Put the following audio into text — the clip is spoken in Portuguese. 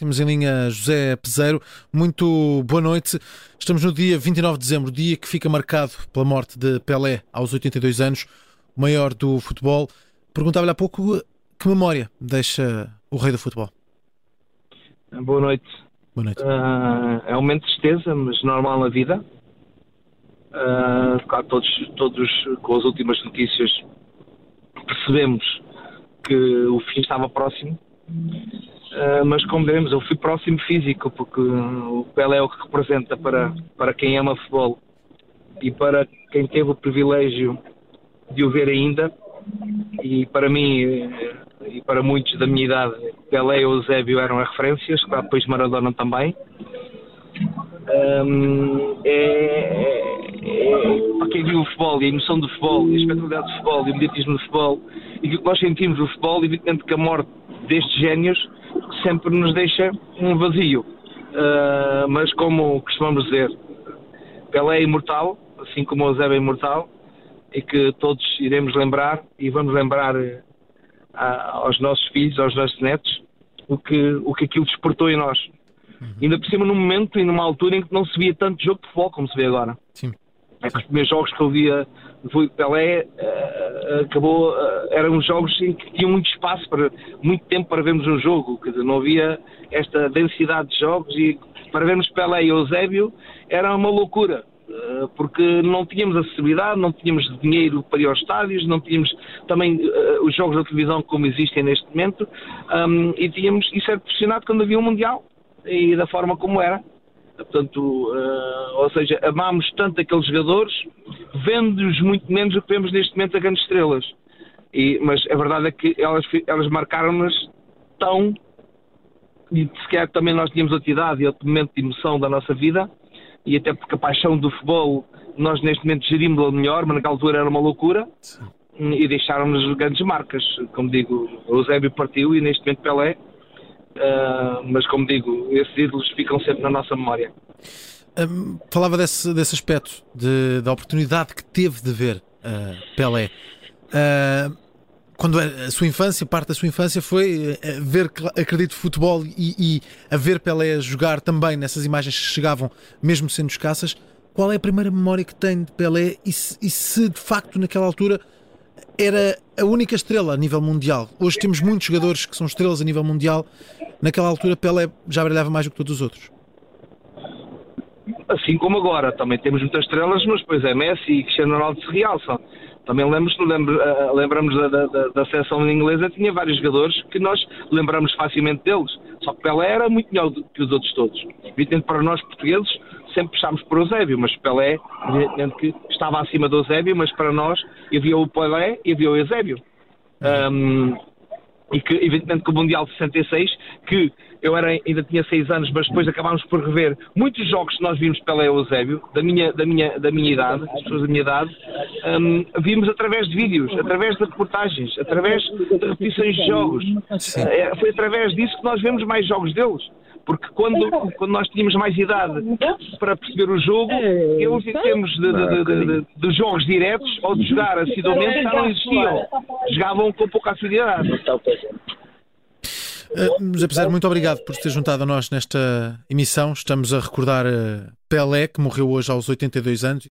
Temos em linha José Peseiro. Muito boa noite. Estamos no dia 29 de dezembro, dia que fica marcado pela morte de Pelé aos 82 anos, o maior do futebol. Perguntava-lhe há pouco que memória deixa o rei do futebol. Boa noite. Boa noite. Uh, é um momento de tristeza, mas normal na vida. Uh, claro, todos, todos com as últimas notícias percebemos que o fim estava próximo Uh, mas como veremos, eu fui próximo físico, porque o Pelé é o que representa para, para quem ama futebol e para quem teve o privilégio de o ver ainda. E para mim eh, e para muitos da minha idade, Pelé e Eusébio eram as referências, claro, depois Maradona também. Um, é, é, para quem viu o futebol e a emoção do futebol, e a espetacularidade do futebol e o mediatismo do futebol, e que nós sentimos o futebol, evidentemente que a morte destes génios sempre nos deixa um vazio. Uh, mas como costumamos dizer, Pelé é imortal, assim como o Eusébio é imortal, e que todos iremos lembrar e vamos lembrar uh, aos nossos filhos, aos nossos netos, o que, o que aquilo despertou em nós. Uhum. Ainda por cima num momento e numa altura em que não se via tanto jogo de futebol como se vê agora. Sim. Os primeiros jogos que eu via de Pelé uh, acabou, uh, eram jogos em que tinham muito espaço, para, muito tempo para vermos um jogo, quer dizer, não havia esta densidade de jogos e para vermos Pelé e Eusébio era uma loucura, uh, porque não tínhamos acessibilidade, não tínhamos dinheiro para ir aos estádios, não tínhamos também os jogos da televisão como existem neste momento, um, e tínhamos, isso era pressionado quando havia um Mundial e da forma como era. Portanto, uh, ou seja, amámos tanto aqueles jogadores, vendo-os muito menos do que vemos neste momento a grandes estrelas. E, mas a verdade é que elas, elas marcaram-nos tão. E sequer também nós tínhamos outra idade e outro momento de emoção da nossa vida, e até porque a paixão do futebol nós neste momento gerimos-la melhor, mas naquela altura era uma loucura. Sim. E deixaram-nos grandes marcas. Como digo, o Eusébio partiu e neste momento Pelé Uh, mas como digo, esses ídolos ficam sempre na nossa memória. Falava desse, desse aspecto, de, da oportunidade que teve de ver uh, Pelé. Uh, quando a sua infância, parte da sua infância foi ver, acredito, futebol e, e a ver Pelé jogar também nessas imagens que chegavam, mesmo sendo escassas. Qual é a primeira memória que tem de Pelé e se, e se de facto naquela altura era a única estrela a nível mundial. Hoje temos muitos jogadores que são estrelas a nível mundial. Naquela altura, Pelé já brilhava mais do que todos os outros. Assim como agora, também temos muitas estrelas, mas depois é Messi e Cristiano Ronaldo se realçam. Também lembramos, eh, lembramos da, da, da seleção inglesa, tinha vários jogadores que nós lembramos facilmente deles. Só que Pelé era muito melhor do que os outros todos. Evidente para nós portugueses, sempre puxámos por Eusébio, mas Pelé, evidentemente que estava acima do Eusébio, mas para nós havia o Pelé e havia o Eusébio. Um, e que, evidentemente, que o Mundial de 66, que eu era, ainda tinha 6 anos, mas depois acabámos por rever muitos jogos que nós vimos pela Eusébio, da minha, da minha, da minha idade, as pessoas da minha idade, um, vimos através de vídeos, através de reportagens, através de repetições de jogos. É, foi através disso que nós vemos mais jogos deles. Porque quando, quando nós tínhamos mais idade para perceber o jogo, eles em termos de, de, de, de jogos diretos ou de jogar assiduamente já não existiam. Jogavam com pouca assiduidade. Uh, José Pesaro, muito obrigado por ter juntado a nós nesta emissão. Estamos a recordar uh, Pelé, que morreu hoje aos 82 anos.